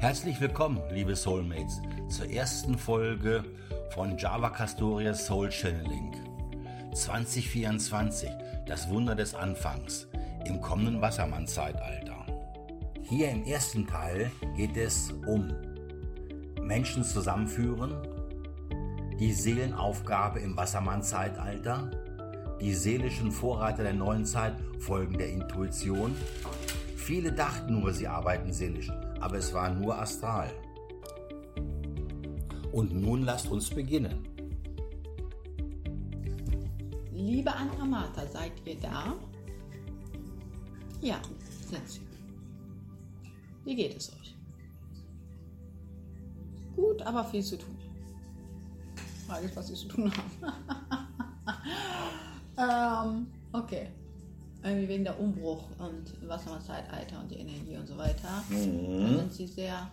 Herzlich willkommen, liebe Soulmates, zur ersten Folge von Java Castoria Soul Channeling. 2024, das Wunder des Anfangs im kommenden Wassermann-Zeitalter. Hier im ersten Teil geht es um Menschen zusammenführen, die Seelenaufgabe im Wassermann-Zeitalter, die seelischen Vorreiter der neuen Zeit folgen der Intuition. Viele dachten nur, sie arbeiten seelisch, aber es war nur astral. Und nun lasst uns beginnen. Liebe Anamata, seid ihr da? Ja, sind sie. Wie geht es euch? Gut, aber viel zu tun. Frage ist, was sie zu tun haben. ähm, okay. Irgendwie wegen der Umbruch und Wassermann-Zeitalter und die Energie und so weiter. Mhm. Da sind sie sehr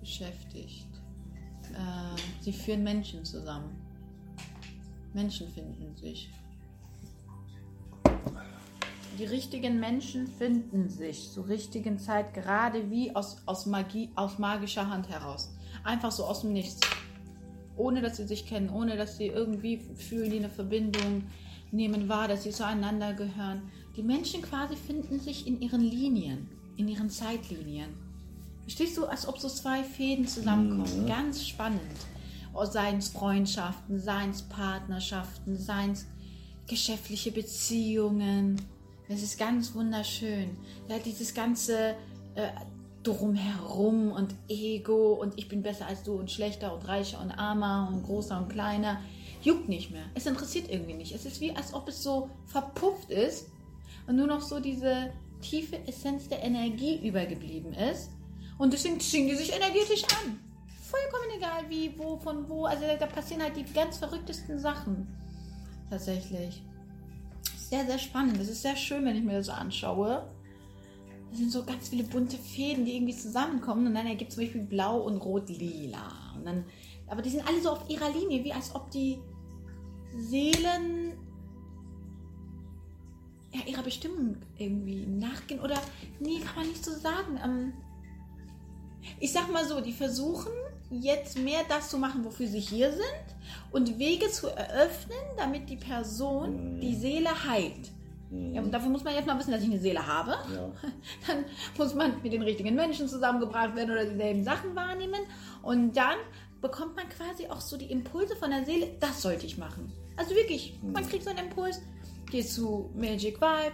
beschäftigt. Äh, sie führen Menschen zusammen. Menschen finden sich. Die richtigen Menschen finden sich zur richtigen Zeit, gerade wie aus, aus, Magie, aus magischer Hand heraus. Einfach so aus dem Nichts. Ohne dass sie sich kennen, ohne dass sie irgendwie fühlen, die eine Verbindung nehmen wahr, dass sie zueinander gehören. Die Menschen quasi finden sich in ihren Linien, in ihren Zeitlinien. Verstehst du, als ob so zwei Fäden zusammenkommen. Ganz spannend. Oh, Seien es Freundschaften, seien es Partnerschaften, seien es geschäftliche Beziehungen. Es ist ganz wunderschön. Ja, dieses ganze äh, drumherum und Ego und ich bin besser als du und schlechter und reicher und armer und großer und kleiner juckt nicht mehr. Es interessiert irgendwie nicht. Es ist wie, als ob es so verpufft ist und nur noch so diese tiefe Essenz der Energie übergeblieben ist. Und deswegen ziehen die sich energetisch an. Vollkommen egal wie, wo, von wo. Also da passieren halt die ganz verrücktesten Sachen. Tatsächlich. Sehr, sehr spannend. Das ist sehr schön, wenn ich mir das so anschaue. Das sind so ganz viele bunte Fäden, die irgendwie zusammenkommen. Und dann ergibt zum Beispiel Blau und Rot-Lila. Und dann, aber die sind alle so auf ihrer Linie, wie als ob die Seelen ja, ihrer Bestimmung irgendwie nachgehen. Oder, nee, kann man nicht so sagen. Ähm, ich sag mal so, die versuchen jetzt mehr das zu machen, wofür sie hier sind und Wege zu eröffnen, damit die Person die Seele heilt. Ja, und dafür muss man jetzt mal wissen, dass ich eine Seele habe. Ja. Dann muss man mit den richtigen Menschen zusammengebracht werden oder dieselben Sachen wahrnehmen. Und dann bekommt man quasi auch so die Impulse von der Seele, das sollte ich machen. Also wirklich, man kriegt so einen Impuls, geh zu Magic Vibe,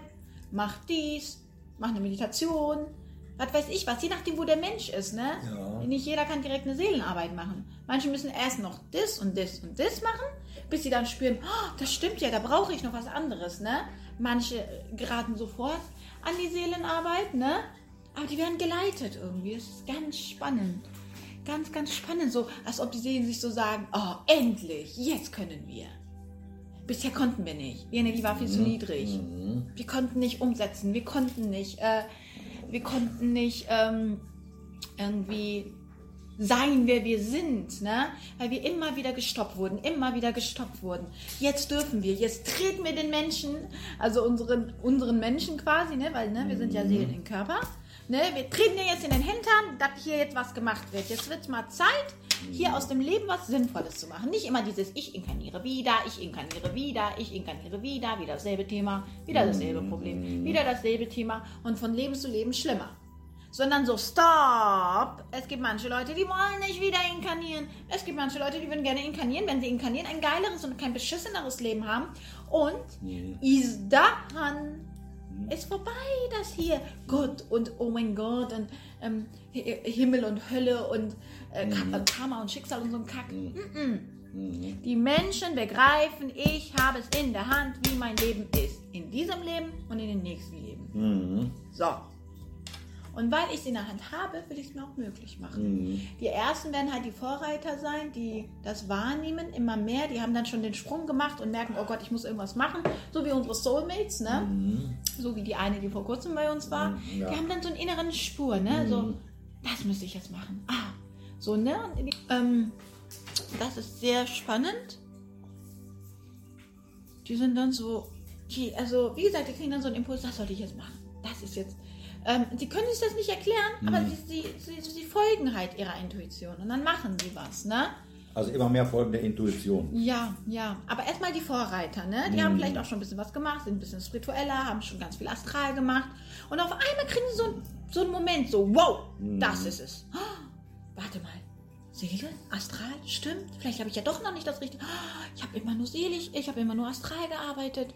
mach dies, mach eine Meditation, was weiß ich was, je nachdem, wo der Mensch ist, ne? Ja. Nicht jeder kann direkt eine Seelenarbeit machen. Manche müssen erst noch das und das und das machen, bis sie dann spüren, oh, das stimmt ja, da brauche ich noch was anderes, ne? Manche geraten sofort an die Seelenarbeit, ne? Aber die werden geleitet irgendwie. Das ist ganz spannend. Ganz, ganz spannend. So, als ob die Seelen sich so sagen, oh, endlich, jetzt können wir. Bisher konnten wir nicht. Die Energie war viel zu niedrig. Wir konnten nicht umsetzen. Wir konnten nicht, äh, wir konnten nicht ähm, irgendwie sein, wer wir sind, ne? Weil wir immer wieder gestoppt wurden, immer wieder gestoppt wurden. Jetzt dürfen wir, jetzt treten wir den Menschen, also unseren, unseren Menschen quasi, ne? Weil, ne, wir sind ja Seelen im Körper. Ne? Wir treten dir jetzt in den Hintern, dass hier jetzt was gemacht wird. Jetzt wird es mal Zeit, hier aus dem Leben was Sinnvolles zu machen. Nicht immer dieses Ich inkarniere wieder, ich inkarniere wieder, ich inkarniere wieder, wieder dasselbe Thema, wieder dasselbe Problem, wieder dasselbe Thema und von Leben zu Leben schlimmer. Sondern so, stop! Es gibt manche Leute, die wollen nicht wieder inkarnieren. Es gibt manche Leute, die würden gerne inkarnieren, wenn sie inkarnieren, ein geileres und kein beschisseneres Leben haben. Und ist daran ist vorbei, das hier Gott und oh mein Gott und ähm, Hi- Himmel und Hölle und äh, Ka- Karma und Schicksal und so ein Kack. Mm-mm. Die Menschen begreifen, ich habe es in der Hand, wie mein Leben ist. In diesem Leben und in den nächsten Leben. Mhm. So. Und weil ich es in der Hand habe, will ich es mir auch möglich machen. Mhm. Die ersten werden halt die Vorreiter sein, die das wahrnehmen, immer mehr. Die haben dann schon den Sprung gemacht und merken, oh Gott, ich muss irgendwas machen. So wie unsere Soulmates, ne? So wie die eine, die vor kurzem bei uns war. Mhm, ja. Die haben dann so einen inneren Spur, ne? So, das müsste ich jetzt machen. Ah, so, ne? Ähm, das ist sehr spannend. Die sind dann so, die, also wie gesagt, die kriegen dann so einen Impuls, das sollte ich jetzt machen. Das ist jetzt Ähm, sie können sich das nicht erklären, aber sie, sie, sie, sie folgen halt ihrer Intuition und dann machen sie was, ne? Also immer mehr folgen der Intuition. Ja, ja. Aber erstmal die Vorreiter, ne? Die haben vielleicht auch schon ein bisschen was gemacht, sind ein bisschen spiritueller, haben schon ganz viel Astral gemacht. Und auf einmal kriegen sie so, ein- so einen Moment, so, wow, das ist es. Oh, warte mal. Seele? Astral? Stimmt. Vielleicht habe ich ja doch noch nicht das Richtige. Oh, ich habe immer nur selig, ich habe immer nur astral gearbeitet.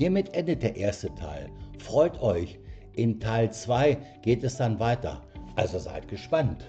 Hiermit endet der erste Teil. Freut euch. In Teil 2 geht es dann weiter. Also seid gespannt.